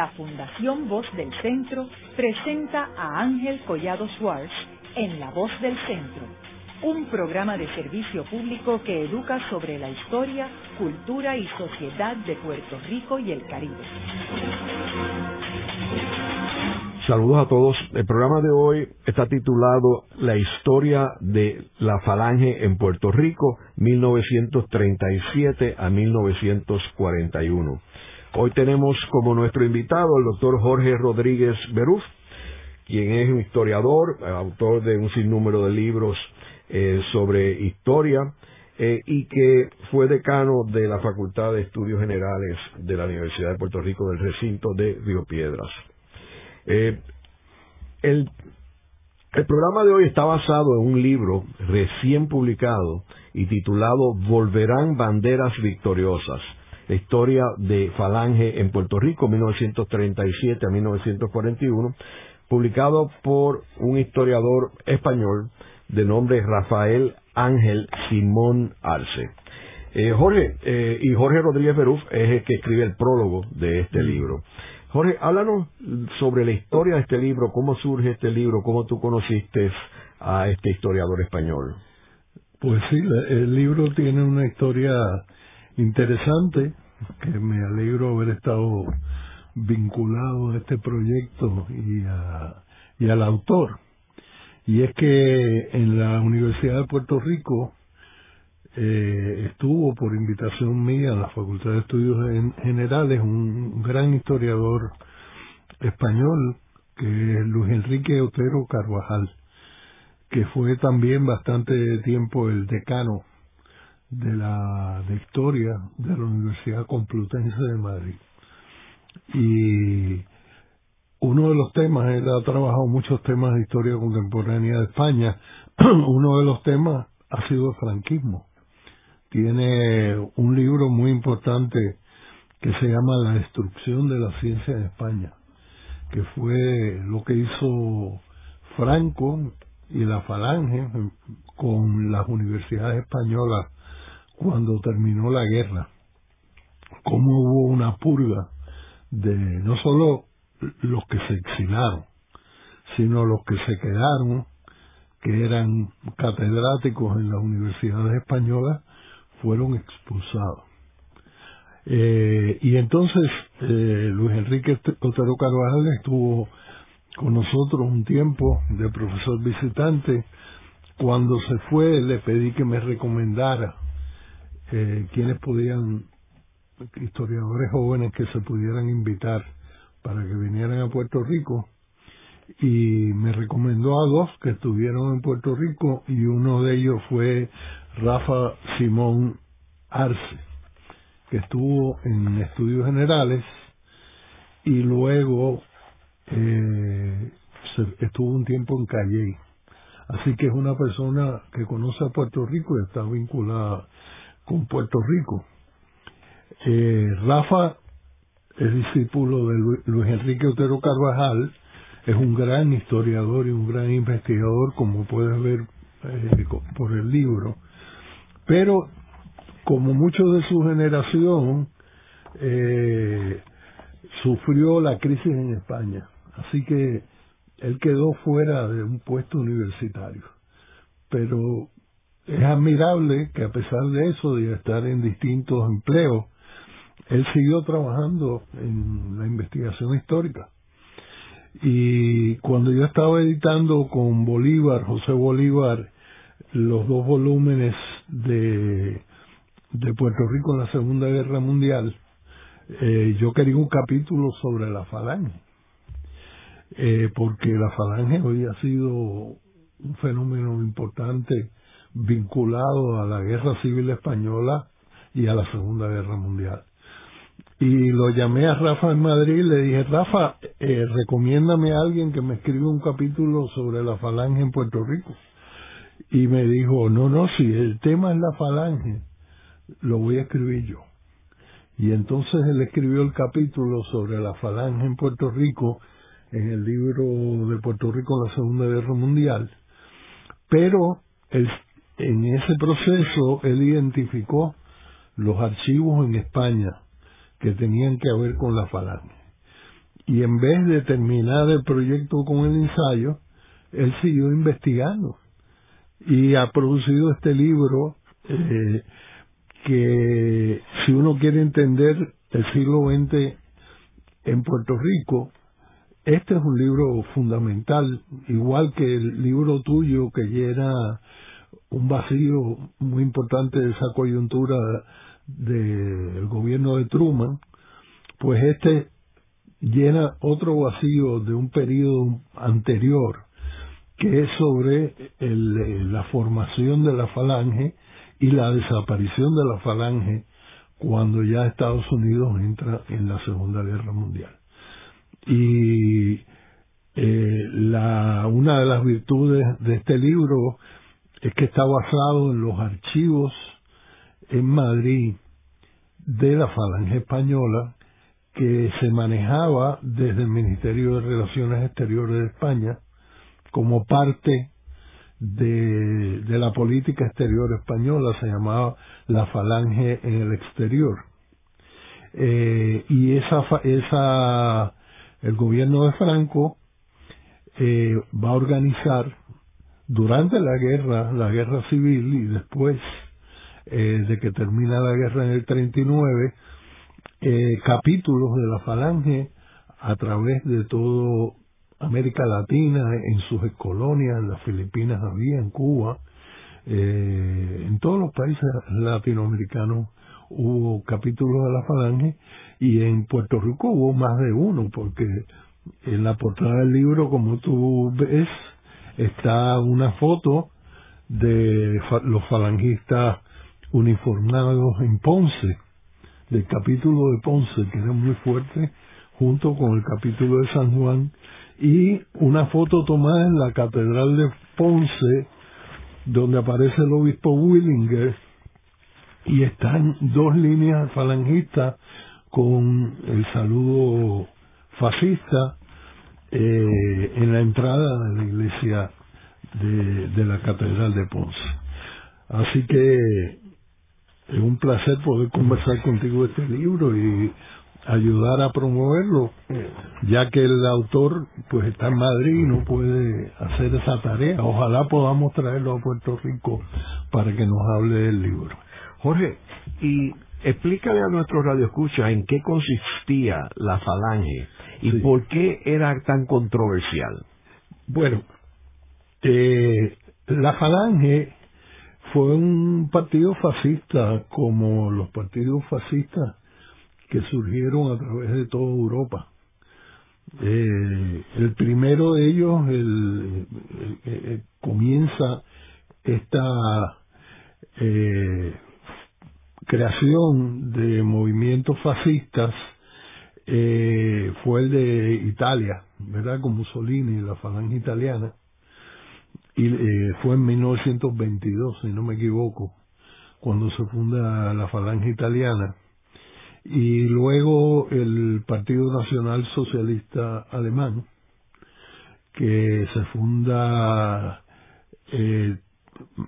la Fundación Voz del Centro presenta a Ángel Collado Schwartz en La Voz del Centro, un programa de servicio público que educa sobre la historia, cultura y sociedad de Puerto Rico y el Caribe. Saludos a todos. El programa de hoy está titulado La historia de la falange en Puerto Rico, 1937 a 1941. Hoy tenemos como nuestro invitado al doctor Jorge Rodríguez Beruf, quien es un historiador, autor de un sinnúmero de libros eh, sobre historia eh, y que fue decano de la Facultad de Estudios Generales de la Universidad de Puerto Rico del recinto de Río Piedras. Eh, el, el programa de hoy está basado en un libro recién publicado y titulado Volverán banderas victoriosas, la historia de Falange en Puerto Rico 1937 a 1941, publicado por un historiador español de nombre Rafael Ángel Simón Arce. Eh, Jorge, eh, y Jorge Rodríguez Beruf es el que escribe el prólogo de este libro. Jorge, háblanos sobre la historia de este libro, cómo surge este libro, cómo tú conociste a este historiador español. Pues sí, el libro tiene una historia interesante, que me alegro haber estado vinculado a este proyecto y, a, y al autor. Y es que en la Universidad de Puerto Rico eh, estuvo por invitación mía en la Facultad de Estudios Generales un gran historiador español que es Luis Enrique Otero Carvajal, que fue también bastante tiempo el decano de la historia de la Universidad Complutense de Madrid. Y uno de los temas, él ha trabajado muchos temas de historia contemporánea de España, uno de los temas ha sido el franquismo tiene un libro muy importante que se llama La destrucción de la ciencia en España, que fue lo que hizo Franco y la Falange con las universidades españolas cuando terminó la guerra. Cómo hubo una purga de no solo los que se exilaron, sino los que se quedaron, que eran catedráticos en las universidades españolas, fueron expulsados. Eh, y entonces eh, Luis Enrique Otero Carvajal estuvo con nosotros un tiempo de profesor visitante. Cuando se fue le pedí que me recomendara eh, quienes podían, historiadores jóvenes que se pudieran invitar para que vinieran a Puerto Rico y me recomendó a dos que estuvieron en Puerto Rico y uno de ellos fue Rafa Simón Arce, que estuvo en estudios generales y luego eh, estuvo un tiempo en Calle. Así que es una persona que conoce a Puerto Rico y está vinculada con Puerto Rico. Eh, Rafa es discípulo de Luis Enrique Otero Carvajal, es un gran historiador y un gran investigador, como puedes ver eh, por el libro. Pero, como muchos de su generación, eh, sufrió la crisis en España. Así que él quedó fuera de un puesto universitario. Pero es admirable que a pesar de eso, de estar en distintos empleos, él siguió trabajando en la investigación histórica. Y cuando yo estaba editando con Bolívar, José Bolívar, los dos volúmenes de, de Puerto Rico en la Segunda Guerra Mundial, eh, yo quería un capítulo sobre la falange, eh, porque la falange hoy ha sido un fenómeno importante vinculado a la Guerra Civil Española y a la Segunda Guerra Mundial y lo llamé a Rafa en Madrid y le dije, Rafa, eh, recomiéndame a alguien que me escriba un capítulo sobre la falange en Puerto Rico. Y me dijo, no, no, si el tema es la falange, lo voy a escribir yo. Y entonces él escribió el capítulo sobre la falange en Puerto Rico en el libro de Puerto Rico en la Segunda Guerra Mundial. Pero en ese proceso él identificó los archivos en España que tenían que ver con la falange. y en vez de terminar el proyecto con el ensayo, él siguió investigando y ha producido este libro eh, que si uno quiere entender el siglo XX en Puerto Rico, este es un libro fundamental, igual que el libro tuyo que llena un vacío muy importante de esa coyuntura del gobierno de Truman, pues este llena otro vacío de un periodo anterior, que es sobre la formación de la falange y la desaparición de la falange cuando ya Estados Unidos entra en la Segunda Guerra Mundial. Y eh, la, una de las virtudes de este libro es que está basado en los archivos en Madrid de la Falange Española que se manejaba desde el Ministerio de Relaciones Exteriores de España como parte de, la política exterior española, se llamaba la Falange en el exterior. Eh, y esa, esa, el gobierno de Franco eh, va a organizar durante la guerra, la guerra civil y después eh, de que termina la guerra en el 39, eh, capítulos de la falange a través de todo América Latina, en sus colonias, en las Filipinas había, en Cuba, eh, en todos los países latinoamericanos hubo capítulos de la falange y en Puerto Rico hubo más de uno porque en la portada del libro, como tú ves, está una foto de los falangistas uniformados en Ponce, del capítulo de Ponce, que era muy fuerte, junto con el capítulo de San Juan, y una foto tomada en la Catedral de Ponce, donde aparece el obispo Willinger, y están dos líneas falangistas con el saludo fascista eh, en la entrada de la iglesia de, de la Catedral de Ponce. Así que es un placer poder conversar contigo de este libro y ayudar a promoverlo, ya que el autor pues está en Madrid y no puede hacer esa tarea. Ojalá podamos traerlo a Puerto Rico para que nos hable del libro. Jorge, y explícale a nuestros radioescuchas en qué consistía la falange y por qué era tan controversial. Bueno, eh, la falange fue un partido fascista como los partidos fascistas que surgieron a través de toda Europa. Eh, el primero de ellos el, comienza esta eh, creación de movimientos fascistas eh, fue el de Italia, ¿verdad? Con Mussolini, la falange italiana. Y eh, fue en 1922, si no me equivoco, cuando se funda la falange italiana. Y luego el Partido Nacional Socialista Alemán, que se funda eh,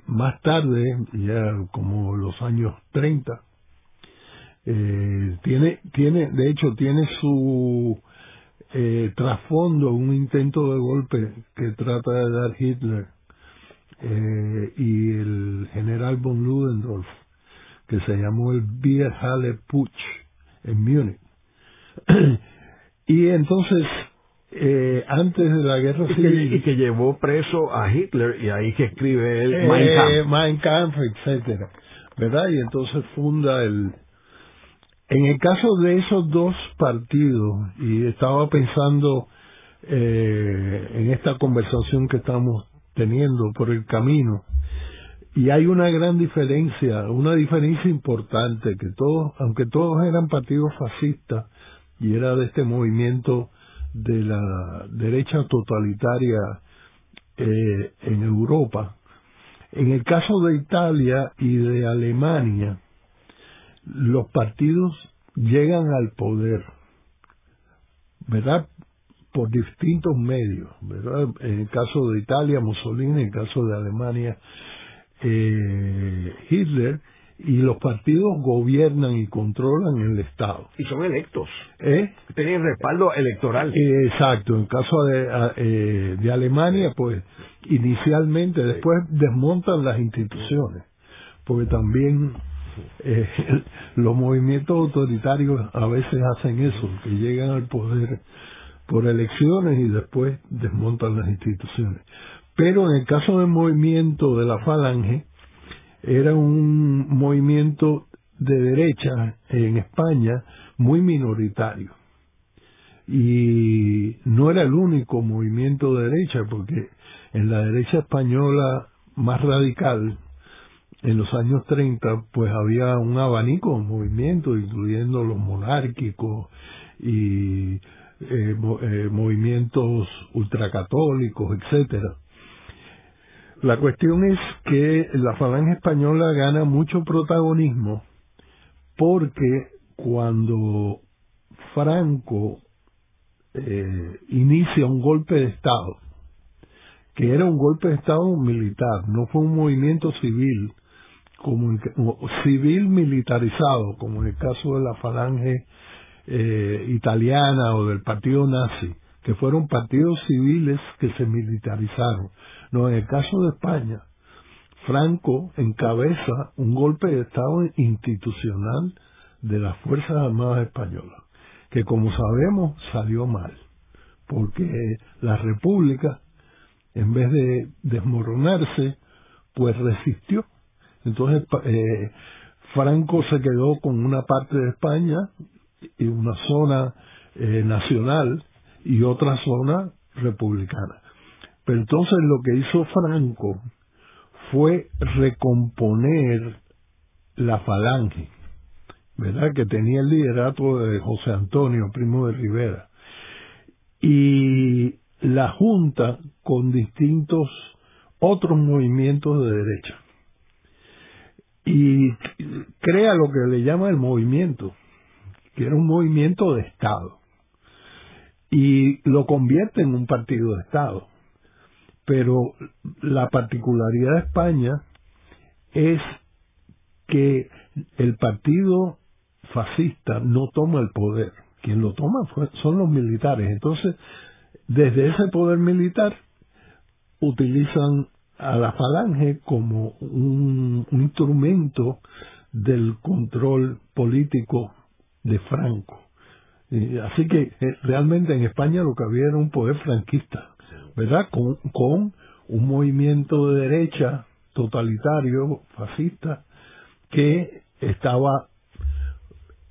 más tarde, ya como los años 30, eh, tiene, tiene, de hecho, tiene su eh, trasfondo un intento de golpe que trata de dar Hitler eh, y el general von Ludendorff, que se llamó el Bierhalle Putsch en Múnich. y entonces eh, antes de la guerra civil y que llevó preso a Hitler y ahí que escribe el eh, Mein Kampf, etcétera, ¿verdad? Y entonces funda el en el caso de esos dos partidos y estaba pensando eh, en esta conversación que estamos teniendo por el camino y hay una gran diferencia, una diferencia importante que todos, aunque todos eran partidos fascistas y era de este movimiento de la derecha totalitaria eh, en Europa. En el caso de Italia y de Alemania, los partidos llegan al poder, ¿verdad? Por distintos medios, ¿verdad? En el caso de Italia, Mussolini, en el caso de Alemania, eh, Hitler, y los partidos gobiernan y controlan el Estado. Y son electos. ¿Eh? Tienen respaldo electoral. Eh, exacto. En caso de, eh, de Alemania, pues inicialmente, después desmontan las instituciones, porque también eh, los movimientos autoritarios a veces hacen eso, que llegan al poder por elecciones y después desmontan las instituciones. Pero en el caso del movimiento de la Falange, era un movimiento de derecha en España muy minoritario. Y no era el único movimiento de derecha, porque en la derecha española más radical, en los años 30, pues había un abanico de movimientos, incluyendo los monárquicos y eh, eh, movimientos ultracatólicos, etcétera. La cuestión es que la falange española gana mucho protagonismo porque cuando Franco eh, inicia un golpe de Estado, que era un golpe de Estado militar, no fue un movimiento civil, civil militarizado, como en el caso de la falange eh, italiana o del partido nazi, que fueron partidos civiles que se militarizaron. No, en el caso de España, Franco encabeza un golpe de Estado institucional de las Fuerzas Armadas Españolas, que como sabemos salió mal, porque la República, en vez de desmoronarse, pues resistió. Entonces, eh, Franco se quedó con una parte de España y una zona eh, nacional y otra zona republicana. Pero entonces lo que hizo Franco fue recomponer la falange, ¿verdad? Que tenía el liderato de José Antonio, primo de Rivera. Y la junta con distintos otros movimientos de derecha. Y crea lo que le llama el movimiento, que era un movimiento de Estado. Y lo convierte en un partido de Estado pero la particularidad de España es que el partido fascista no toma el poder. Quien lo toma son los militares. Entonces, desde ese poder militar, utilizan a la falange como un, instrumento del control político de Franco. así que eh, realmente en España lo que había era un poder franquista. ¿verdad? Con, con un movimiento de derecha totalitario, fascista, que estaba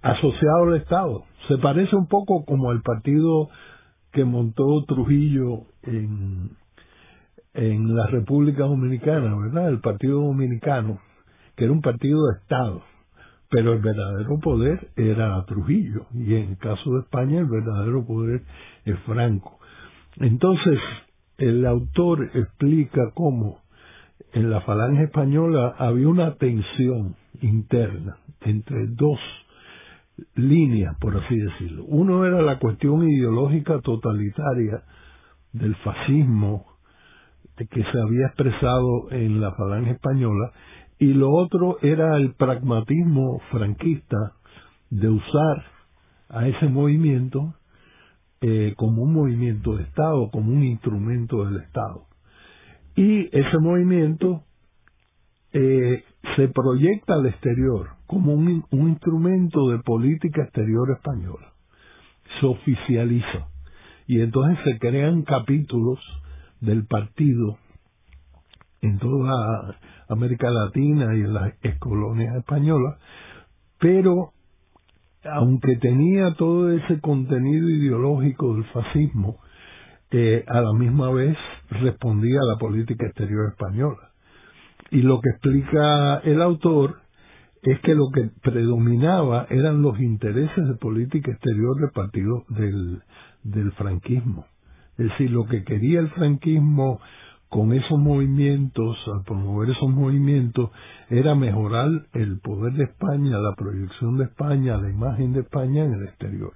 asociado al Estado. Se parece un poco como el partido que montó Trujillo en, en la República Dominicana, ¿verdad? El Partido Dominicano, que era un partido de Estado, pero el verdadero poder era Trujillo, y en el caso de España el verdadero poder es Franco. Entonces, el autor explica cómo en la falange española había una tensión interna entre dos líneas, por así decirlo. Uno era la cuestión ideológica totalitaria del fascismo que se había expresado en la falange española y lo otro era el pragmatismo franquista de usar a ese movimiento eh, como un movimiento de Estado, como un instrumento del Estado. Y ese movimiento eh, se proyecta al exterior como un, un instrumento de política exterior española. Se oficializa. Y entonces se crean capítulos del partido en toda América Latina y en las colonias españolas, pero aunque tenía todo ese contenido ideológico del fascismo, eh, a la misma vez respondía a la política exterior española. Y lo que explica el autor es que lo que predominaba eran los intereses de política exterior del partido del, del franquismo. Es decir, lo que quería el franquismo con esos movimientos, al promover esos movimientos, era mejorar el poder de España, la proyección de España, la imagen de España en el exterior.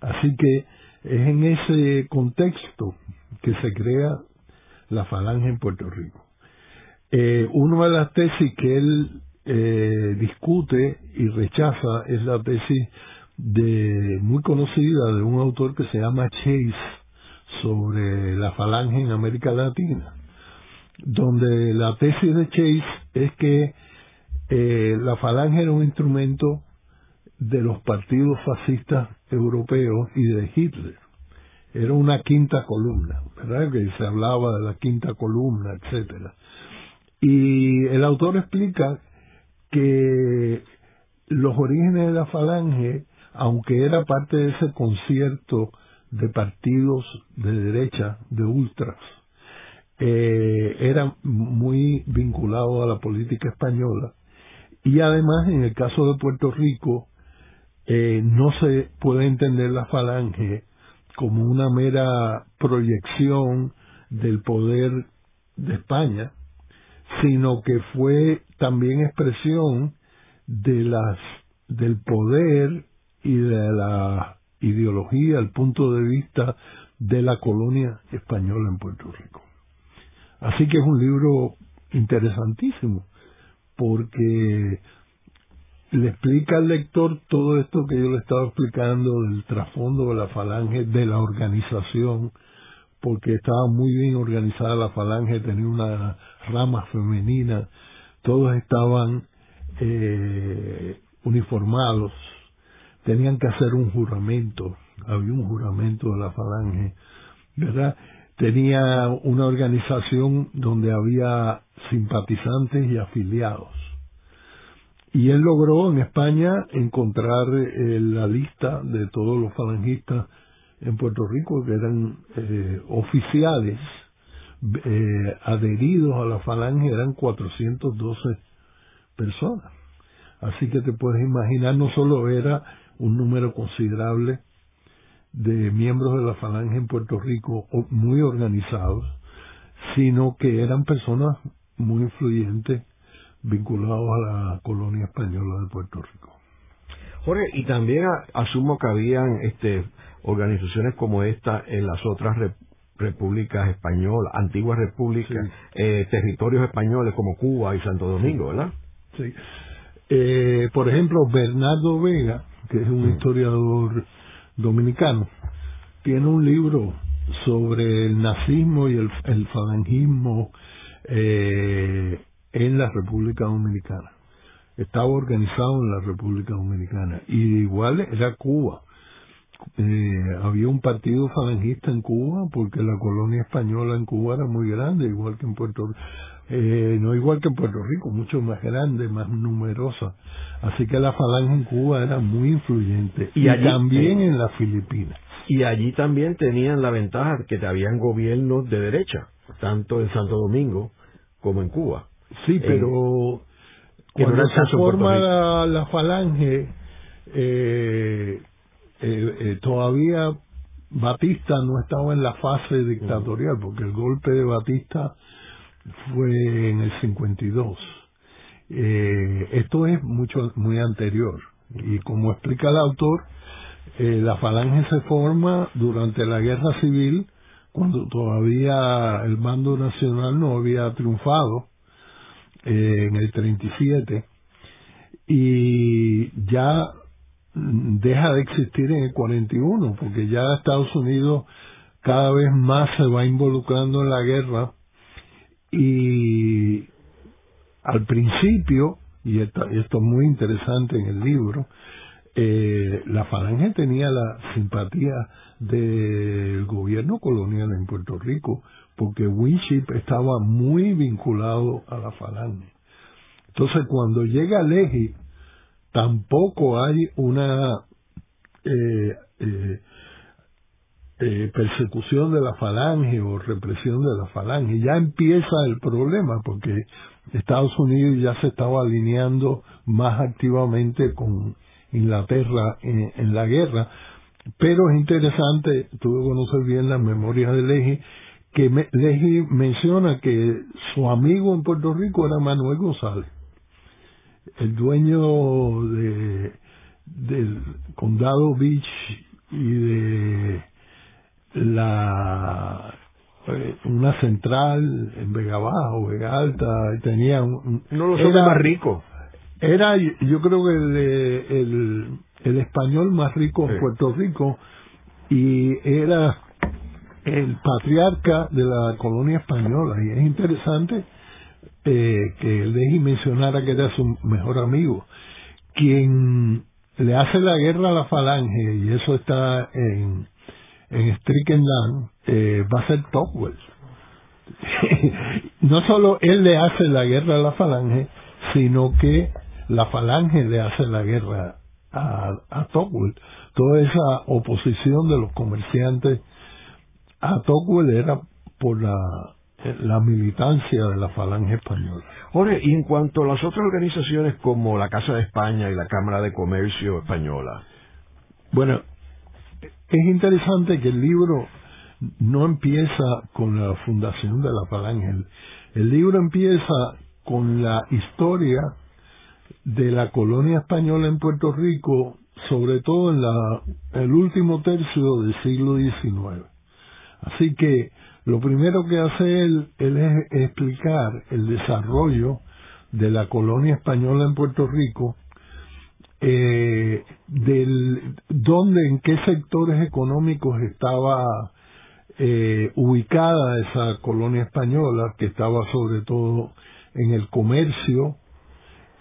Así que es en ese contexto que se crea la falange en Puerto Rico. Eh, una de las tesis que él eh, discute y rechaza es la tesis de muy conocida de un autor que se llama Chase sobre la falange en América Latina, donde la tesis de Chase es que eh, la falange era un instrumento de los partidos fascistas europeos y de Hitler. Era una quinta columna, ¿verdad? Que se hablaba de la quinta columna, etcétera. Y el autor explica que los orígenes de la falange, aunque era parte de ese concierto de partidos de derecha, de ultras, eh, era muy vinculado a la política española. Y además, en el caso de Puerto Rico, eh, no se puede entender la falange como una mera proyección del poder de España, sino que fue también expresión de las del poder y de la ideología, el punto de vista de la colonia española en Puerto Rico. Así que es un libro interesantísimo, porque le explica al lector todo esto que yo le estaba explicando del trasfondo de la falange, de la organización, porque estaba muy bien organizada la falange, tenía una rama femenina, todos estaban eh, uniformados, tenían que hacer un juramento, había un juramento de la falange, ¿verdad? Tenía una organización donde había simpatizantes y afiliados. Y él logró en España encontrar eh, la lista de todos los falangistas en Puerto Rico que eran eh, oficiales eh, adheridos a la falange eran 412 personas. Así que te puedes imaginar, no solo era un número considerable de miembros de la falange en Puerto Rico muy organizados, sino que eran personas muy influyentes vinculados a la colonia española de Puerto Rico. Jorge, y también asumo que habían este, organizaciones como esta en las otras repúblicas españolas, antiguas repúblicas, eh, territorios españoles como Cuba y Santo Domingo, ¿verdad? Sí. Eh, por ejemplo, Bernardo Vega, que es un historiador dominicano, tiene un libro sobre el nazismo y el, falangismo eh, en la República Dominicana. Estaba organizado en la República Dominicana. Y igual era Cuba. Eh, había un partido falangista en Cuba porque la colonia española en Cuba era muy grande, igual que en Puerto Rico. Eh, no igual que en Puerto Rico, mucho más grande, más numerosa. Así que la falange en Cuba era muy influyente. Y, también en las Filipinas. Y allí también tenían la ventaja que habían gobiernos de derecha, tanto en Santo Domingo como en Cuba. Sí, eh, pero cuando se forma la, falange, eh, eh, todavía Batista no estaba en la fase dictatorial, porque el golpe de Batista fue en el 52. Eh, esto es mucho muy anterior y como explica el autor, eh, la falange se forma durante la guerra civil cuando todavía el mando nacional no había triunfado eh, en el 37 y ya deja de existir en el 41 porque ya Estados Unidos cada vez más se va involucrando en la guerra y al principio, y esto, es muy interesante en el libro, eh, la falange tenía la simpatía del gobierno colonial en Puerto Rico, porque Winship estaba muy vinculado a la falange. Entonces, cuando llega Legi, tampoco hay una eh, eh, eh, persecución de la falange o represión de la falange. Ya empieza el problema porque Estados Unidos ya se estaba alineando más activamente con Inglaterra en, la guerra. Pero es interesante, tuve que conocer bien las memorias de Leji, que me, menciona que su amigo en Puerto Rico era Manuel González, el dueño de del condado Beach y de la eh, una central en Vega Baja o Vega Alta tenía un, no los hombres más ricos Era, yo creo que el, el, español más rico en Puerto Rico y era el patriarca de la colonia española. Y es interesante eh, que Leji mencionara que era su mejor amigo, quien le hace la guerra a la falange, y eso está en, en Strickland, eh, va a ser Tocqueville. no solo él le hace la guerra a la falange, sino que la falange le hace la guerra a, a. Toda esa oposición de los comerciantes a Tocqueville era por la, la militancia de la falange española. Jorge, y en cuanto a las otras organizaciones como la Casa de España y la Cámara de Comercio Española. Bueno, es interesante que el libro no empieza con la fundación de la falange. El, libro empieza con la historia de la colonia española en Puerto Rico, sobre todo en la, el último tercio del siglo XIX. Así que lo primero que hace él, él es explicar el desarrollo de la colonia española en Puerto Rico, eh, del dónde, en qué sectores económicos estaba eh, ubicada esa colonia española, que estaba sobre todo en el comercio,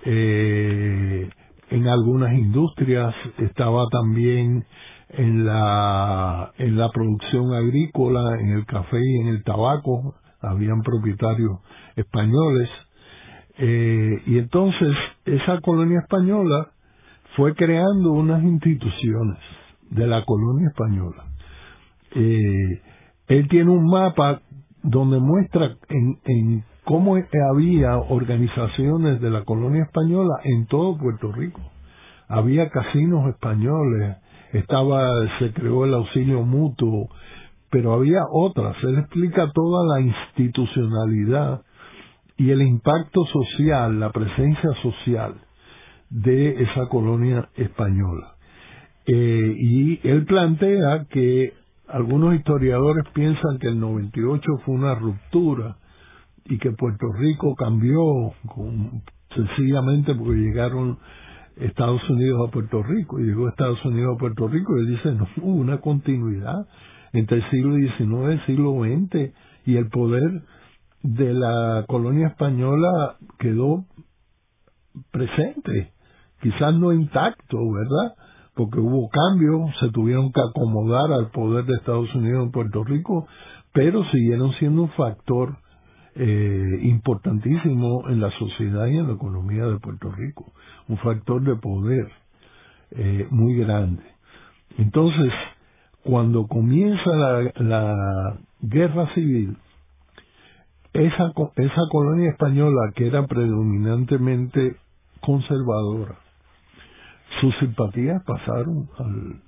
eh, en algunas industrias, estaba también en la, en la producción agrícola, en el café y en el tabaco, habían propietarios españoles, eh, y entonces esa colonia española fue creando unas instituciones de la colonia española. Eh, él tiene un mapa donde muestra en, en cómo había organizaciones de la colonia española en todo Puerto Rico. Había casinos españoles, estaba, se creó el auxilio mutuo, pero había otras. Él explica toda la institucionalidad y el impacto social, la presencia social de esa colonia española. Eh, y él plantea que algunos historiadores piensan que el 98 fue una ruptura y que Puerto Rico cambió sencillamente porque llegaron Estados Unidos a Puerto Rico y llegó Estados Unidos a Puerto Rico y él dice no hubo una continuidad entre el siglo XIX y el siglo XX y el poder de la colonia española quedó presente quizás no intacto, ¿verdad? Porque hubo cambios, se tuvieron que acomodar al poder de Estados Unidos en Puerto Rico, pero siguieron siendo un factor eh, importantísimo en la sociedad y en la economía de Puerto Rico, un factor de poder eh, muy grande. Entonces, cuando comienza la, guerra civil, esa, esa colonia española que era predominantemente conservadora, sus simpatías pasaron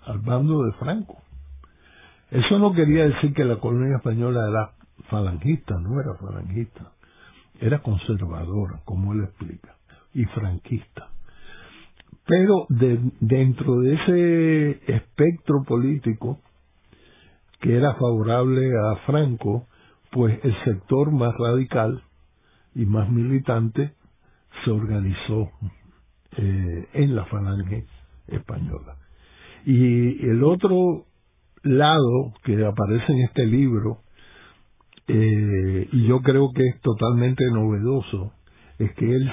al, bando de Franco. Eso no quería decir que la colonia española era falangista, no era falangista, era conservadora, como él explica, y franquista. Pero de, dentro de ese espectro político que era favorable a Franco, pues el sector más radical y más militante se organizó eh, en la falange española. Y el otro lado que aparece en este libro, eh, y yo creo que es totalmente novedoso, es que él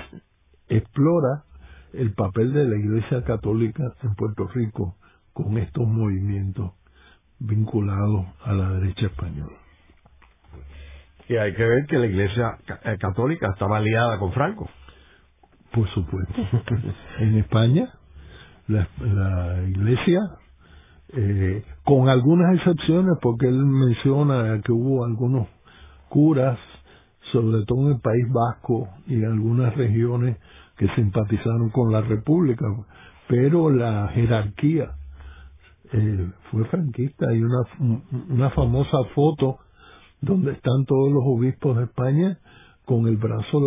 explora el papel de la Iglesia Católica en Puerto Rico con estos movimientos vinculados a la derecha española. Y hay que ver que la Iglesia eh, Católica estaba aliada con Franco. Por supuesto. en España, la, iglesia, eh, con algunas excepciones, porque él menciona que hubo algunos curas, sobre todo en el País Vasco y algunas regiones que simpatizaron con la República, pero la jerarquía eh, fue franquista. Hay una, una famosa foto donde están todos los obispos de España con el brazo,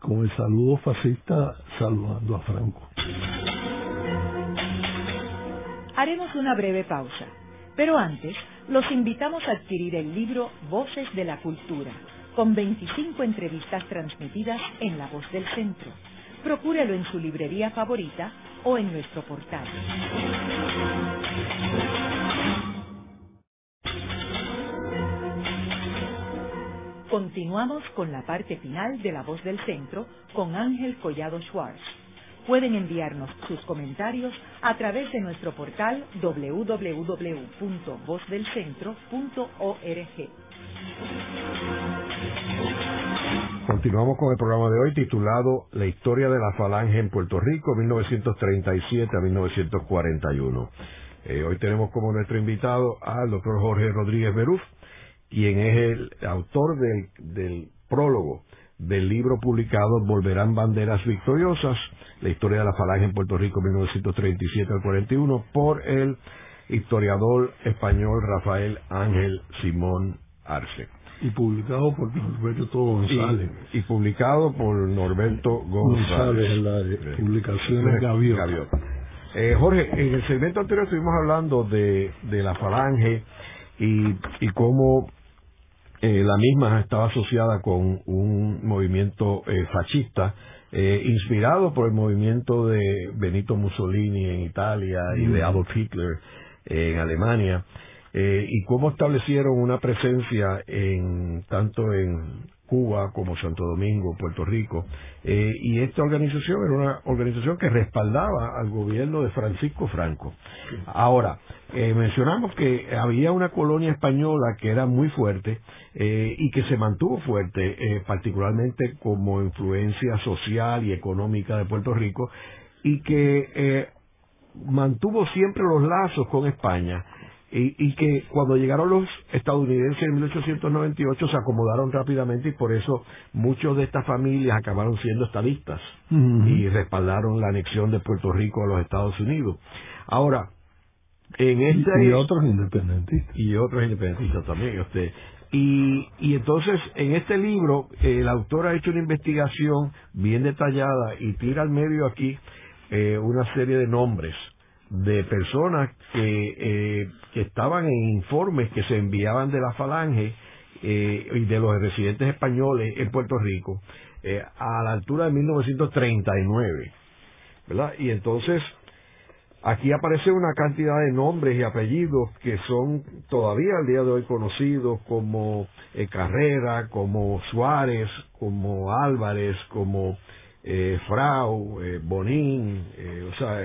con el saludo fascista, saludando a Franco. Haremos una breve pausa, pero antes los invitamos a adquirir el libro Voces de la Cultura, con 25 entrevistas transmitidas en La Voz del Centro Procúrelo en su librería favorita o en nuestro portal. Continuamos con la parte final de La Voz del Centro con Ángel Collado Schwartz. Pueden enviarnos sus comentarios a través de nuestro portal www.vozdelcentro.org. Continuamos con el programa de hoy titulado La historia de la falange en Puerto Rico 1937 a 1941. Eh, hoy tenemos como nuestro invitado al doctor Jorge Rodríguez Beruf, quien es el autor del, prólogo del libro publicado Volverán Banderas Victoriosas, la historia de la falange en Puerto Rico 1937 al 41, por el historiador español Rafael Ángel Simón Arce. Y publicado por Norberto González. Y, publicado por Norberto González. en la publicaciones Gaviota. Eh, Jorge, en el segmento anterior estuvimos hablando de, de la falange y, y cómo eh, la misma estaba asociada con un movimiento eh, fascista eh, inspirado por el movimiento de Benito Mussolini en Italia y de mm. Adolf Hitler en Alemania y cómo establecieron una presencia en tanto en Cuba como Santo Domingo, Puerto Rico. Eh, y esta organización era una organización que respaldaba al gobierno de Francisco Franco. Ahora, eh, mencionamos que había una colonia española que era muy fuerte eh, y que se mantuvo fuerte, particularmente como influencia social y económica de Puerto Rico, y que mantuvo siempre los lazos con España y, y, que cuando llegaron los estadounidenses en 1898 se acomodaron rápidamente y por eso muchos de estas familias acabaron siendo estadistas y respaldaron la anexión de Puerto Rico a los Estados Unidos. Ahora, en este... Y, otros independentistas. Y otros independentistas también, usted. Y, y entonces, en este libro, el autor ha hecho una investigación bien detallada y tira al medio aquí eh, una serie de nombres de personas que, eh, que estaban en informes que se enviaban de la falange eh, y de los residentes españoles en Puerto Rico eh, a la altura de 1939, ¿verdad? Y entonces aquí aparece una cantidad de nombres y apellidos que son todavía al día de hoy conocidos como Carrera, como Suárez, como Álvarez, como Frau, Bonín, o sea,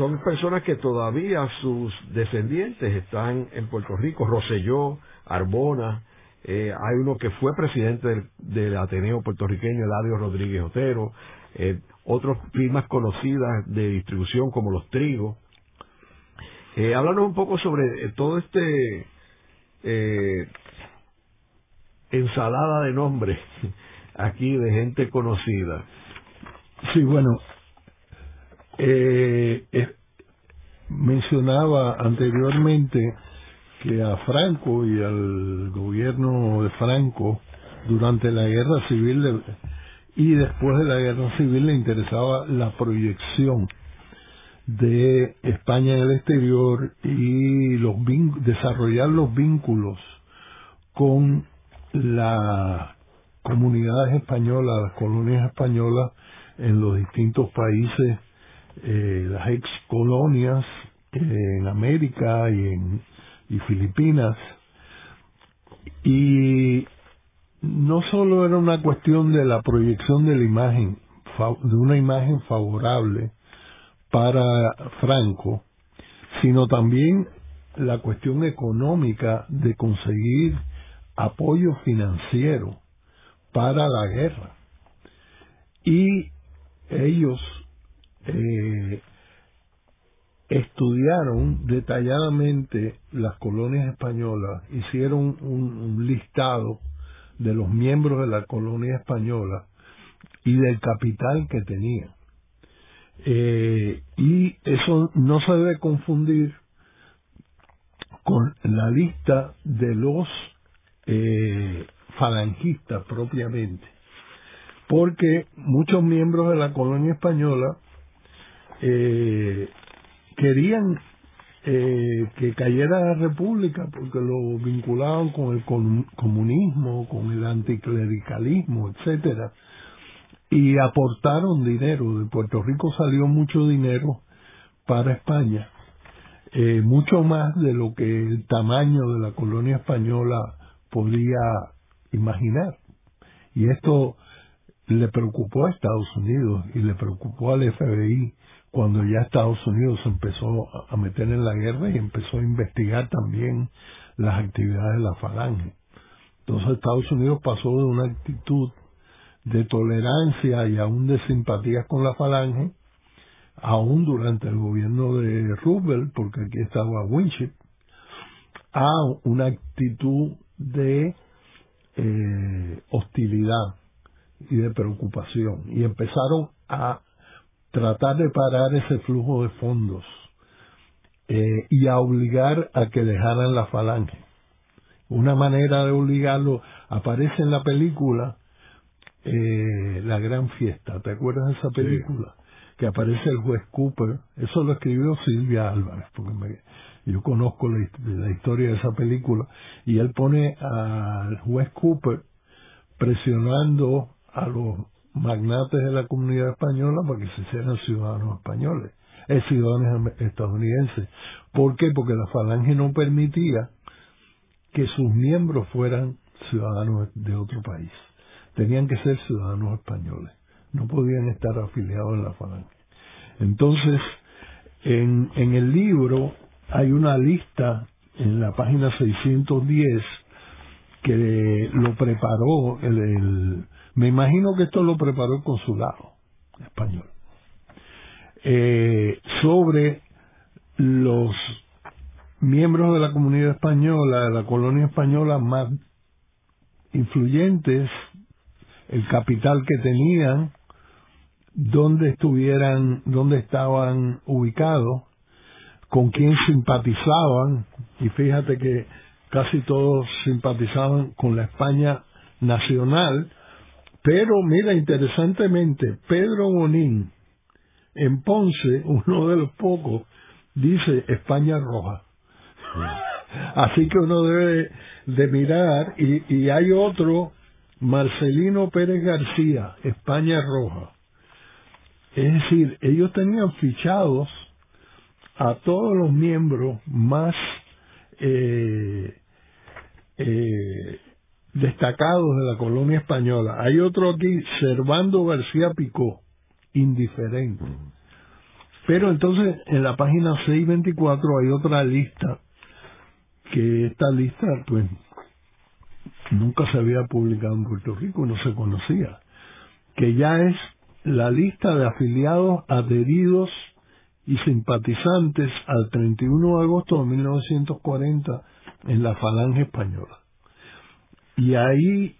son personas que todavía sus descendientes están en Puerto Rico, Roselló, Arbona, eh, hay uno que fue presidente del, Ateneo puertorriqueño, Eladio Rodríguez Otero, eh, otras firmas conocidas de distribución como Los Trigos. Eh, háblanos un poco sobre eh, todo este ensalada de nombres aquí de gente conocida. Sí, bueno, eh, mencionaba anteriormente que a Franco y al gobierno de Franco durante la guerra civil y después de la guerra civil le interesaba la proyección de España en el exterior y los desarrollar los vínculos con las comunidades españolas, las colonias españolas en los distintos países eh, las ex colonias eh, en América y en Filipinas. Y no solo era una cuestión de la proyección de la imagen de una imagen favorable para Franco sino también la cuestión económica de conseguir apoyo financiero para la guerra. Y ellos eh, estudiaron detalladamente las colonias españolas, hicieron un, listado de los miembros de la colonia española y del capital que tenían. Eh, y eso no se debe confundir con la lista de los eh, falangistas propiamente, porque muchos miembros de la colonia española eh, querían eh, que cayera la república porque lo vinculaban con el comunismo, con el anticlericalismo, etcétera. y aportaron dinero. De Puerto Rico salió mucho dinero para España, eh, mucho más de lo que el tamaño de la colonia española podía imaginar. Y esto le preocupó a Estados Unidos y le preocupó al FBI cuando ya Estados Unidos empezó a meter en la guerra y empezó a investigar también las actividades de la falange. Entonces Estados Unidos pasó de una actitud de tolerancia y aún de simpatía con la falange, aún durante el gobierno de Roosevelt, porque aquí estaba Winship, a una actitud de eh, hostilidad y de preocupación. Y empezaron a tratar de parar ese flujo de fondos eh, y a obligar a que dejaran la falange. Una manera de obligarlo aparece en la película eh, La Gran Fiesta. ¿Te acuerdas de esa película? Que aparece el juez Cooper. Eso lo escribió Silvia Álvarez, porque yo conozco la, la historia de esa película. Y él pone al juez Cooper presionando a los magnates de la comunidad española para que se hicieran ciudadanos españoles, es ciudadanos estadounidenses. ¿Por qué? Porque la falange no permitía que sus miembros fueran ciudadanos de otro país. Tenían que ser ciudadanos españoles. No podían estar afiliados en la falange. Entonces, en, en el libro hay una lista en la página 610 que lo preparó el me imagino que esto lo preparó el consulado español. Eh, sobre los miembros de la comunidad española, de la colonia española más influyentes, el capital que tenían, dónde estuvieran, dónde estaban ubicados, con quién simpatizaban, y fíjate que casi todos simpatizaban con la España nacional, pero mira, interesantemente, Pedro Bonín, en Ponce, uno de los pocos, dice España roja. Así que uno debe de mirar, y, y hay otro, Marcelino Pérez García, España roja. Es decir, ellos tenían fichados a todos los miembros más eh, eh, destacados de la colonia española. Hay otro aquí, Servando García Picó, indiferente. Pero entonces en la página 624 hay otra lista, que esta lista pues nunca se había publicado en Puerto Rico, no se conocía, que ya es la lista de afiliados adheridos y simpatizantes al 31 de agosto de 1940 en la Falange Española. Y ahí,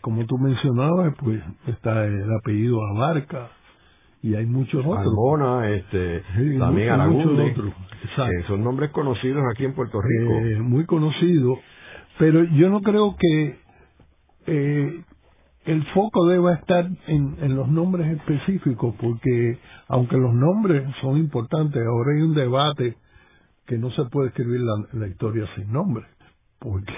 como tú mencionabas, pues está el apellido Abarca y hay muchos otros. Albona, este, también Aragunde, son nombres conocidos aquí en Puerto Rico. Eh, muy conocidos, pero yo no creo que eh, el foco deba estar en, en, los nombres específicos, porque aunque los nombres son importantes, ahora hay un debate que no se puede escribir la historia sin nombres porque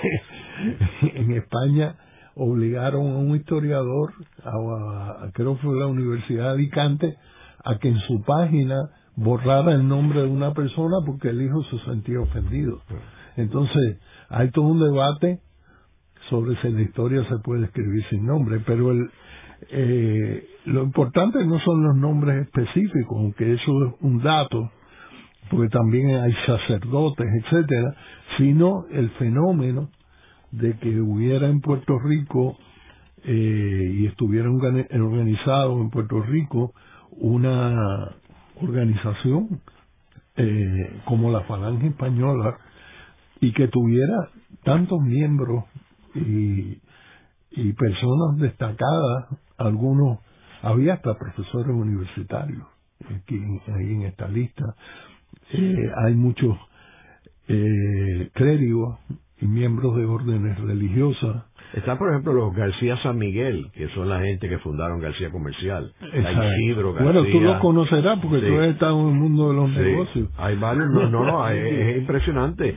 en España obligaron a un historiador, a, creo que fue la Universidad de Alicante, a que en su página borrara el nombre de una persona porque el hijo se sentía ofendido. Entonces, hay todo un debate sobre si la historia se puede escribir sin nombre, pero el, eh, lo importante no son los nombres específicos, aunque eso es un dato, porque también hay sacerdotes, etcétera, sino el fenómeno de que hubiera en Puerto Rico eh, y estuviera organizado en Puerto Rico una organización eh, como la Falange Española y que tuviera tantos miembros y, y personas destacadas, algunos, había hasta profesores universitarios aquí, ahí en esta lista, eh, hay muchos eh, clérigos y miembros de órdenes religiosas, Están, por ejemplo, los García San Miguel, que son la gente que fundaron García Comercial. Isidro García. Bueno, tú lo conocerás porque tú has estado en el mundo de los negocios. Hay varios, no, no, es, impresionante.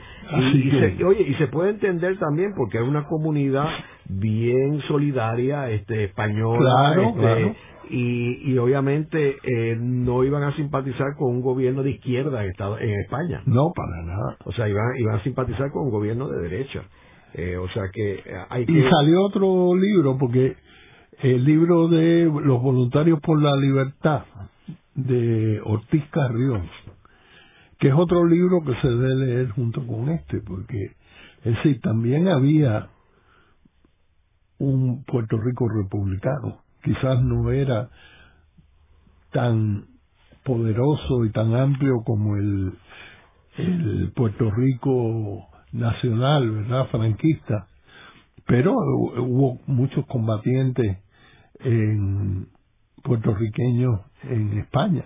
Y, se, oye, y se puede entender también porque es una comunidad bien solidaria, este, española. Claro, este, claro y, y obviamente eh, no iban a simpatizar con un gobierno de izquierda en, Estado, en España. No, para nada. O sea, iban, iban a simpatizar con un gobierno de derecha. Eh, o sea que eh, hay que... Y salió otro libro, porque el libro de Los Voluntarios por la Libertad, de Ortiz Carrión, que es otro libro que se debe leer junto con este, porque es decir, también había un Puerto Rico republicano. Quizás no era tan poderoso y tan amplio como el, el Puerto Rico nacional, ¿verdad? Franquista, pero hubo muchos combatientes en puertorriqueños en España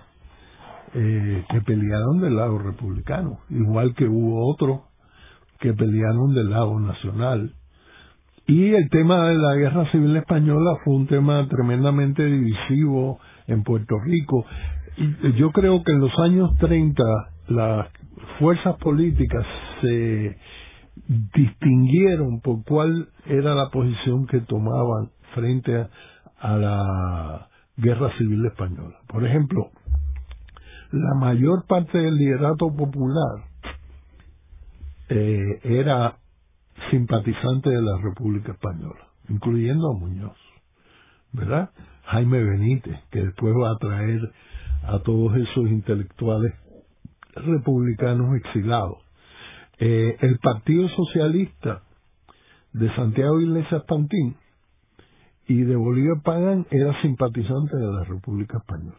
eh, que pelearon del lado republicano, igual que hubo otros que pelearon del lado nacional y el tema de la guerra civil española fue un tema tremendamente divisivo en Puerto Rico. Y yo creo que en los años 30 las fuerzas políticas se distinguieron por cuál era la posición que tomaban frente a, la guerra civil española. Por ejemplo, la mayor parte del liderato popular eh, era simpatizante de la República Española, incluyendo a Muñoz, ¿verdad? Jaime Benítez, que después va a traer a todos esos intelectuales republicanos exilados. Eh, el Partido Socialista de Santiago Iglesias Pantín y de Bolívar Pagán era simpatizante de la República Española.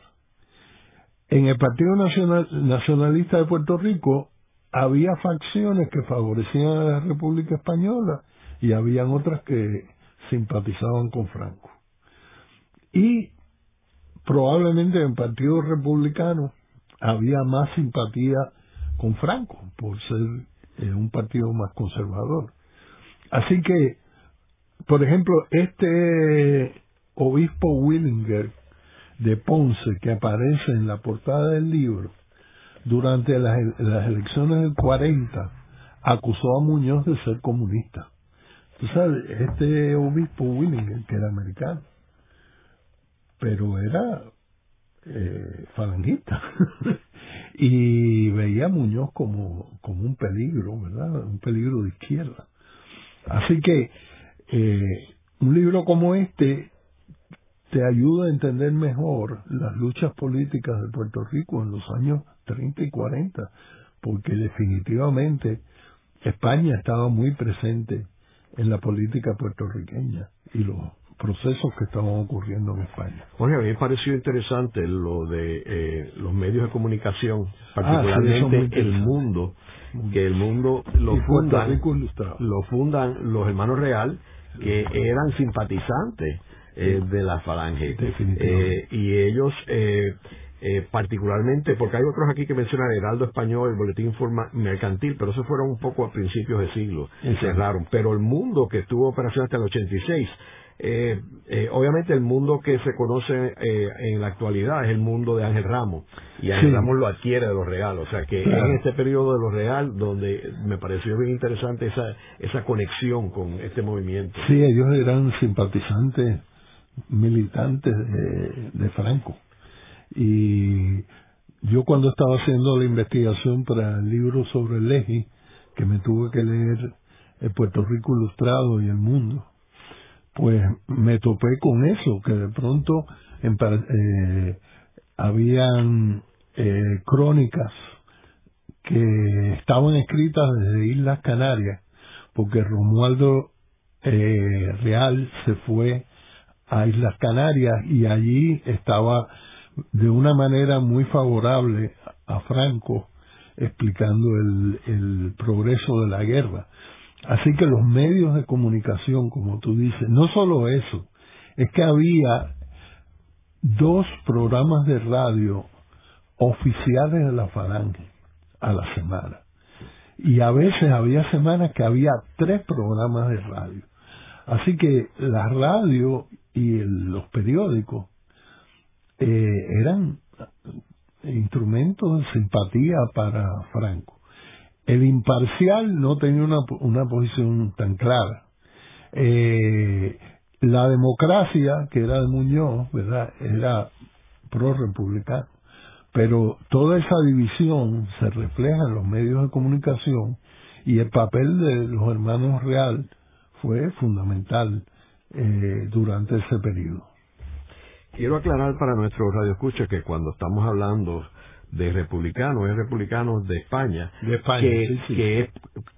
En el Partido Nacional, Nacionalista de Puerto Rico, había facciones que favorecían a la República Española y habían otras que simpatizaban con Franco. Y probablemente en el Partido Republicano había más simpatía con Franco por ser eh, un partido más conservador. Así que, por ejemplo, este obispo Willinger de Ponce que aparece en la portada del libro, durante las, elecciones del 40 acusó a Muñoz de ser comunista. Tú sabes, este obispo Willinger, que era americano, pero era eh, falangista y veía a Muñoz como, como un peligro, ¿verdad? Un peligro de izquierda. Así que eh, un libro como este te ayuda a entender mejor las luchas políticas de Puerto Rico en los años 30 y 40, porque definitivamente España estaba muy presente en la política puertorriqueña y los procesos que estaban ocurriendo en España. Oye, a mí me pareció interesante lo de eh, los medios de comunicación, ah, particularmente el mundo, que el mundo lo fundan, lo fundan los hermanos Real, que eran simpatizantes eh, de la falange. Eh, y ellos eh, eh, particularmente, porque hay otros aquí que mencionan Heraldo Español, el Boletín Informa Mercantil, pero esos fueron un poco a principios de siglo, y cerraron. Pero el mundo que estuvo operación hasta el 86, eh, eh, obviamente el mundo que se conoce eh, en la actualidad es el mundo de Ángel Ramos y Ángel Ramos lo adquiere de los reales o sea que en este periodo de los real donde me pareció bien interesante esa esa conexión con este movimiento. Sí ellos eran simpatizantes militantes de Franco. Y yo cuando estaba haciendo la investigación para el libro sobre el eje, que me tuve que leer el Puerto Rico Ilustrado y el Mundo, pues me topé con eso, que de pronto eh, habían eh, crónicas que estaban escritas desde Islas Canarias, porque Romualdo eh, Real se fue a Islas Canarias y allí estaba de una manera muy favorable a Franco explicando el progreso de la guerra. Así que los medios de comunicación, como tú dices, no solo eso, es que había dos programas de radio oficiales de la Falange a la semana. Y a veces había semanas que había tres programas de radio. Así que la radio y los periódicos eh, eran instrumentos de simpatía para Franco. El imparcial no tenía una, una posición tan clara. Eh, la democracia, que era de Muñoz, ¿verdad? Era pro-republicano. Pero toda esa división se refleja en los medios de comunicación y el papel de los hermanos Real fue fundamental eh, durante ese periodo. Quiero aclarar para nuestro radio escucha que cuando estamos hablando de republicanos, es republicanos de España, de España que, que es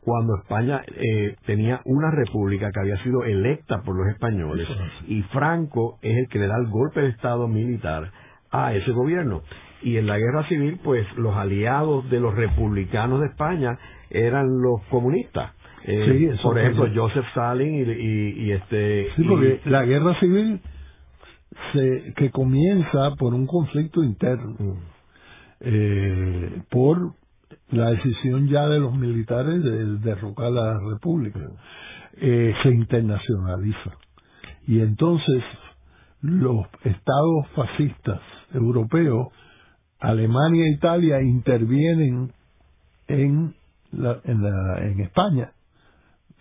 cuando España eh, tenía una república que había sido electa por los españoles y Franco es el que le da el golpe de Estado militar a ese gobierno. Y en la guerra civil, pues los aliados de los republicanos de España eran los comunistas. Eh, por ejemplo, Joseph Stalin y, este... Sí, porque la guerra civil se, que comienza por un conflicto interno, mm. Eh, por la decisión ya de los militares de derrocar la República, eh, se internacionaliza. Y entonces los estados fascistas europeos, Alemania e Italia, intervienen en, la, en, la, en España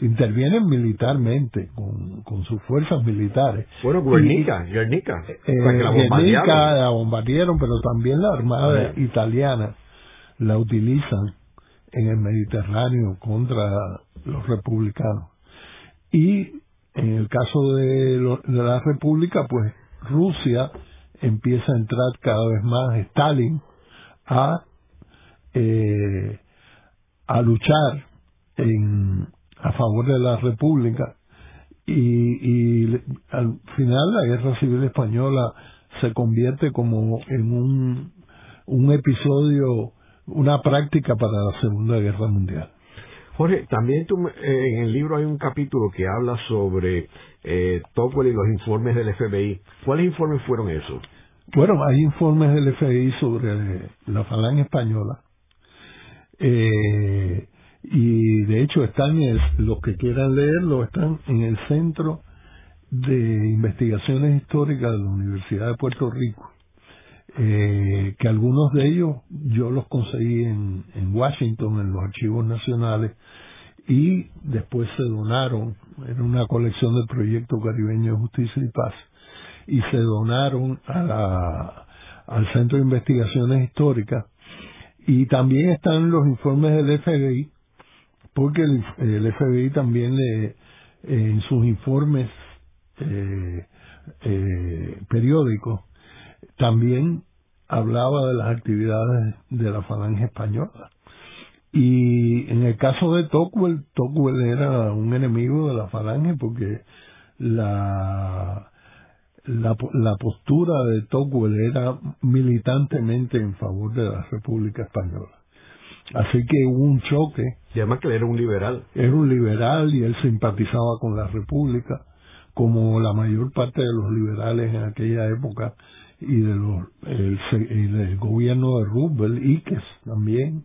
intervienen militarmente con, con sus fuerzas militares. Bueno, Guernica, Guernica, eh, la Guernica la bombardearon, pero también la Armada italiana la utilizan en el Mediterráneo contra los republicanos. Y en el caso de, de la República, pues Rusia empieza a entrar cada vez más, Stalin, a, eh, a luchar en, a favor de la República y, y al final la Guerra Civil Española se convierte como en un, un episodio, una práctica para la Segunda Guerra Mundial. Jorge, también tú, eh, en el libro hay un capítulo que habla sobre eh, Tocqueville y los informes del FBI. ¿Cuáles informes fueron esos? Bueno, hay informes del FBI sobre la falange española. Eh, y de hecho están, los que quieran leerlo, están en el Centro de Investigaciones Históricas de la Universidad de Puerto Rico, eh, que algunos de ellos yo los conseguí en, en Washington, en los archivos nacionales, y después se donaron, era una colección del Proyecto Caribeño de Justicia y Paz, y se donaron a la, al Centro de Investigaciones Históricas, y también están los informes del FBI, porque el, FBI también le, en sus informes eh, eh, periódicos también hablaba de las actividades de la falange española. Y en el caso de Tocqueville, Tocqueville era un enemigo de la falange porque la, la, la postura de Tocqueville era militantemente en favor de la República Española. Así que hubo un choque. Y además que él era un liberal. Era un liberal y él simpatizaba con la República, como la mayor parte de los liberales en aquella época y de los el, el gobierno de Roosevelt y que también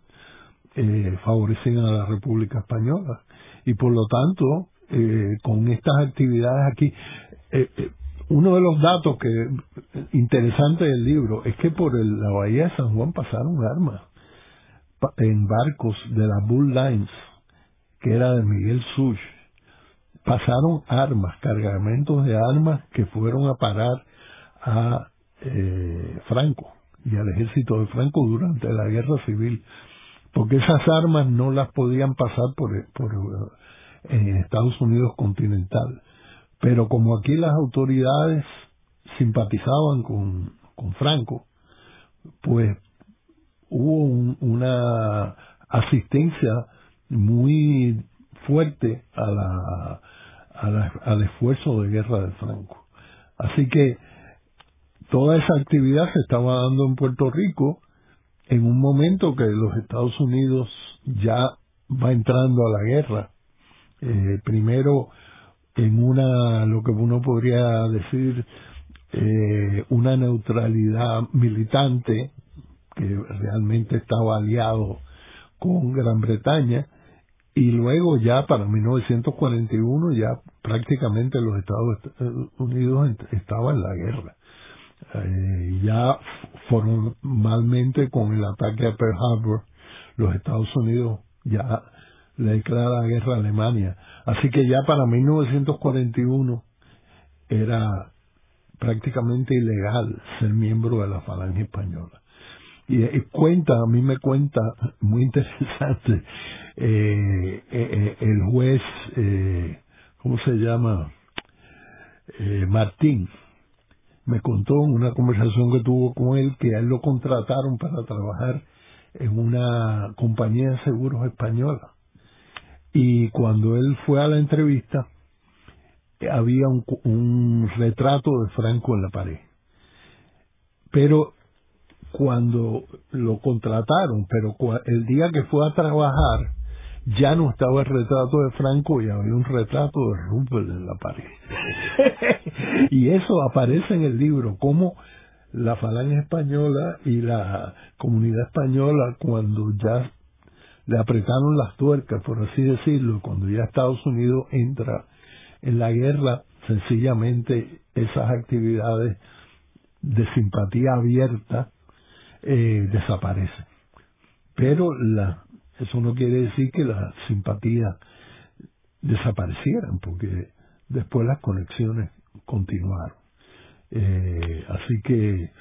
eh, favorecían a la República Española. Y por lo tanto, eh, con estas actividades aquí, eh, eh uno de los datos que interesante del libro es que por la bahía de San Juan pasaron armas en barcos de la Bull Lines, que era de Miguel Such, pasaron armas, cargamentos de armas que fueron a parar a eh, Franco y al ejército de Franco durante la guerra civil, porque esas armas no las podían pasar por, por en Estados Unidos continental. Pero como aquí las autoridades simpatizaban con, con Franco, pues hubo una asistencia muy fuerte a la, al esfuerzo de guerra de Franco. Así que toda esa actividad se estaba dando en Puerto Rico en un momento que los Estados Unidos ya va entrando a la guerra. Eh, primero en una, lo que uno podría decir, eh, una neutralidad militante que realmente estaba aliado con Gran Bretaña y luego ya para 1941 ya prácticamente los Estados Unidos estaban en la guerra. Eh, ya formalmente con el ataque a Pearl Harbor, los Estados Unidos ya le declara la guerra a Alemania. Así que ya para 1941 era prácticamente ilegal ser miembro de la falange española. Y, cuenta, a mí me cuenta, muy interesante, eh, eh, el juez, eh, ¿cómo se llama? Martín, me contó en una conversación que tuvo con él que a él lo contrataron para trabajar en una compañía de seguros española. Y cuando él fue a la entrevista, había un, un retrato de Franco en la pared. Pero cuando lo contrataron, pero el día que fue a trabajar, ya no estaba el retrato de Franco y había un retrato de Rupert en la pared. y eso aparece en el libro, como la falange española y la comunidad española, cuando ya le apretaron las tuercas, por así decirlo, cuando ya Estados Unidos entra en la guerra, sencillamente esas actividades de simpatía abierta eh, desaparecen. Pero la, eso no quiere decir que las simpatías desaparecieran, porque después las conexiones continuaron. Eh, así que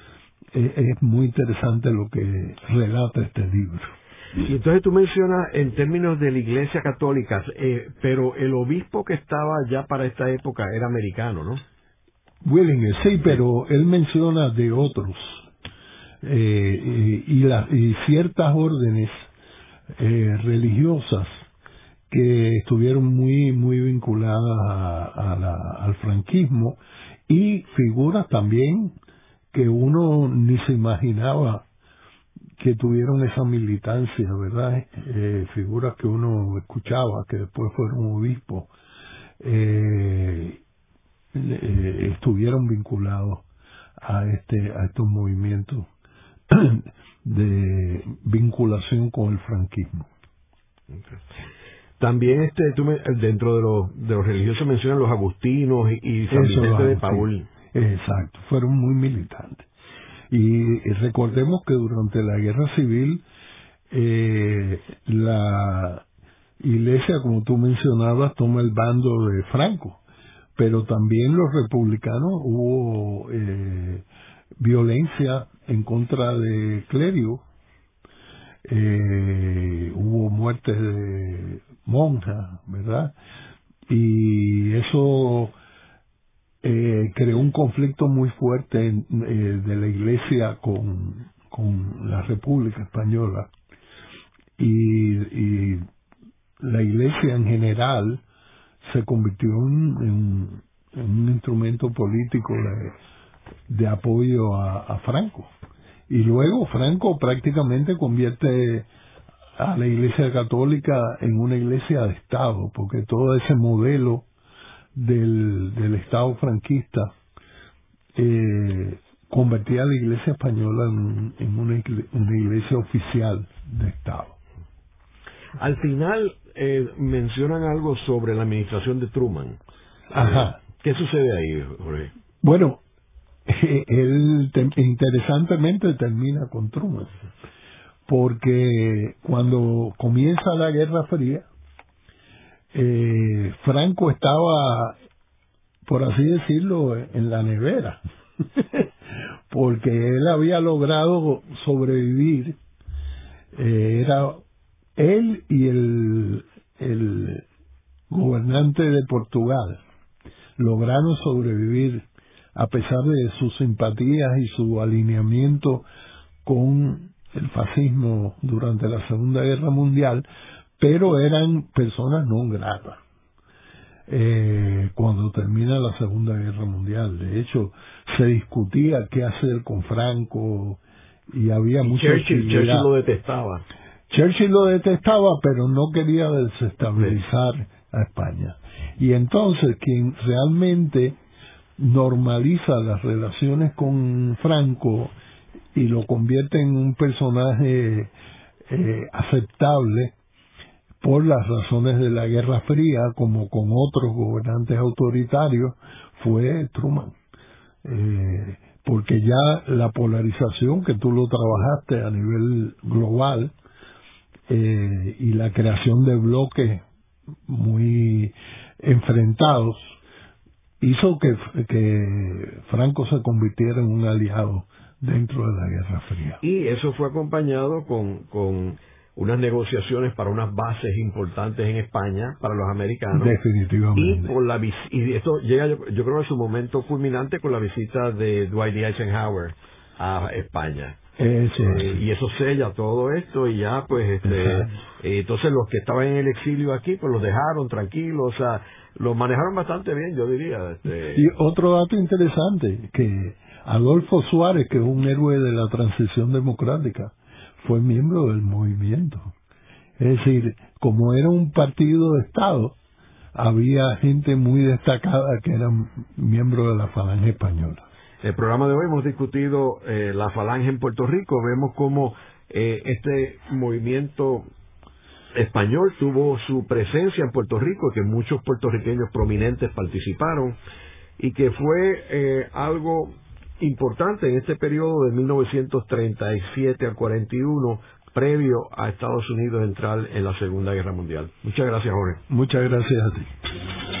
eh, es muy interesante lo que relata este libro. Y entonces tú mencionas en términos de la Iglesia Católica, eh, pero el obispo que estaba ya para esta época era americano, ¿no? Willinger, sí, pero él menciona de otros. Eh, y, la, y ciertas órdenes eh, religiosas que estuvieron muy muy vinculadas a, la, al franquismo y figuras también que uno ni se imaginaba que tuvieron esa militancia, ¿verdad? Eh, figuras que uno escuchaba, que después fueron obispos, eh, eh, estuvieron vinculados a este a estos movimientos de vinculación con el franquismo. También este tú dentro de los de los religiosos mencionan los agustinos y, San Vicente de Paul. Exacto, fueron muy militantes. Y, recordemos que durante la guerra civil eh, la iglesia, como tú mencionabas, toma el bando de Franco, pero también los republicanos hubo eh, violencia en contra de clérigo, eh, hubo muertes de monjas, ¿verdad? Y eso eh, creó un conflicto muy fuerte eh, de la Iglesia con, con la República Española y, y, la Iglesia en general se convirtió en, un instrumento político de, apoyo a, Franco. Y luego Franco prácticamente convierte a la Iglesia Católica en una iglesia de Estado, porque todo ese modelo del, del Estado franquista eh, convertía a la Iglesia española en, una, iglesia, oficial de Estado. Al final eh, mencionan algo sobre la administración de Truman. Ajá. ¿Qué sucede ahí, Jorge? Bueno, él interesantemente termina con Truman, porque cuando comienza la Guerra Fría, eh, Franco estaba, por así decirlo, en la nevera, porque él había logrado sobrevivir. Eh, era él y el, el gobernante de Portugal lograron sobrevivir a pesar de sus simpatías y su alineamiento con el fascismo durante la Segunda Guerra Mundial, pero eran personas no gratas. Eh, cuando termina la Segunda Guerra Mundial. De hecho, se discutía qué hacer con Franco y había mucha Churchill, Churchill lo detestaba. Churchill lo detestaba, pero no quería desestabilizar a España. Y entonces quien realmente normaliza las relaciones con Franco y lo convierte en un personaje eh, aceptable por las razones de la Guerra Fría, como con otros gobernantes autoritarios, fue Truman. Eh, porque ya la polarización que tú lo trabajaste a nivel global eh, y la creación de bloques muy enfrentados hizo que, que Franco se convirtiera en un aliado dentro de la Guerra Fría. Y eso fue acompañado con, con unas negociaciones para unas bases importantes en España para los americanos. Definitivamente. Y, por la, y esto llega, yo, creo, a su momento culminante con la visita de Dwight D. Eisenhower a España. Eh, y eso sella todo esto y ya pues este eh, entonces los que estaban en el exilio aquí pues los dejaron tranquilos o sea lo manejaron bastante bien yo diría este. y otro dato interesante que Adolfo Suárez que es un héroe de la transición democrática fue miembro del movimiento. Es decir, como era un partido de Estado, había gente muy destacada que eran miembros de la Falange Española. El programa de hoy hemos discutido eh, la Falange en Puerto Rico. Vemos cómo eh, este movimiento español tuvo su presencia en Puerto Rico, que muchos puertorriqueños prominentes participaron y que fue eh, algo importante en este periodo de 1937 al 41, previo a Estados Unidos entrar en la Segunda Guerra Mundial. Muchas gracias, Jorge. Muchas gracias a ti.